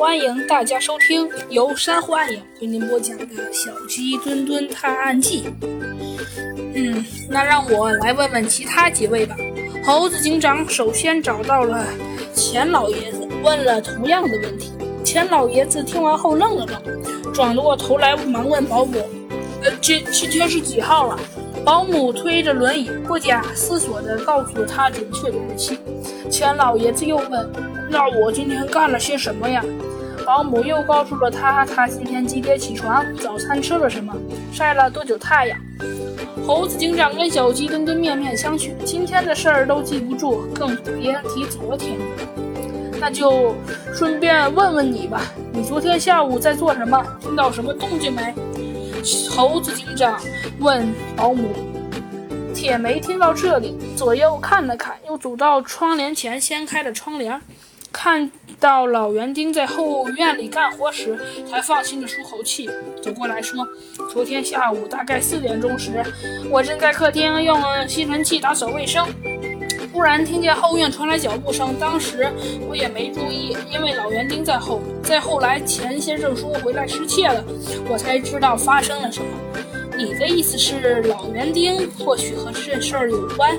欢迎大家收听由山瑚暗影为您播讲的《小鸡墩墩探案记》。嗯，那让我来问问其他几位吧。猴子警长首先找到了钱老爷子，问了同样的问题。钱老爷子听完后愣了愣，转过头来忙问保姆：“呃，今今天是几号了？”保姆推着轮椅，不假思索地告诉他准确的日期。钱老爷子又问：“那我今天干了些什么呀？”保姆又告诉了他，他今天几点起床，早餐吃了什么，晒了多久太阳。猴子警长跟小鸡墩墩面面相觑，今天的事儿都记不住，更别提昨天了。那就顺便问问你吧，你昨天下午在做什么？听到什么动静没？猴子警长问保姆：“铁梅听到这里，左右看了看，又走到窗帘前掀开了窗帘，看到老园丁在后院里干活时，才放心的舒口气，走过来说：‘昨天下午大概四点钟时，我正在客厅用吸尘器打扫卫生。’”突然听见后院传来脚步声，当时我也没注意，因为老园丁在后。再后来，钱先生说回来失窃了，我才知道发生了什么。你的意思是，老园丁或许和这事儿有关？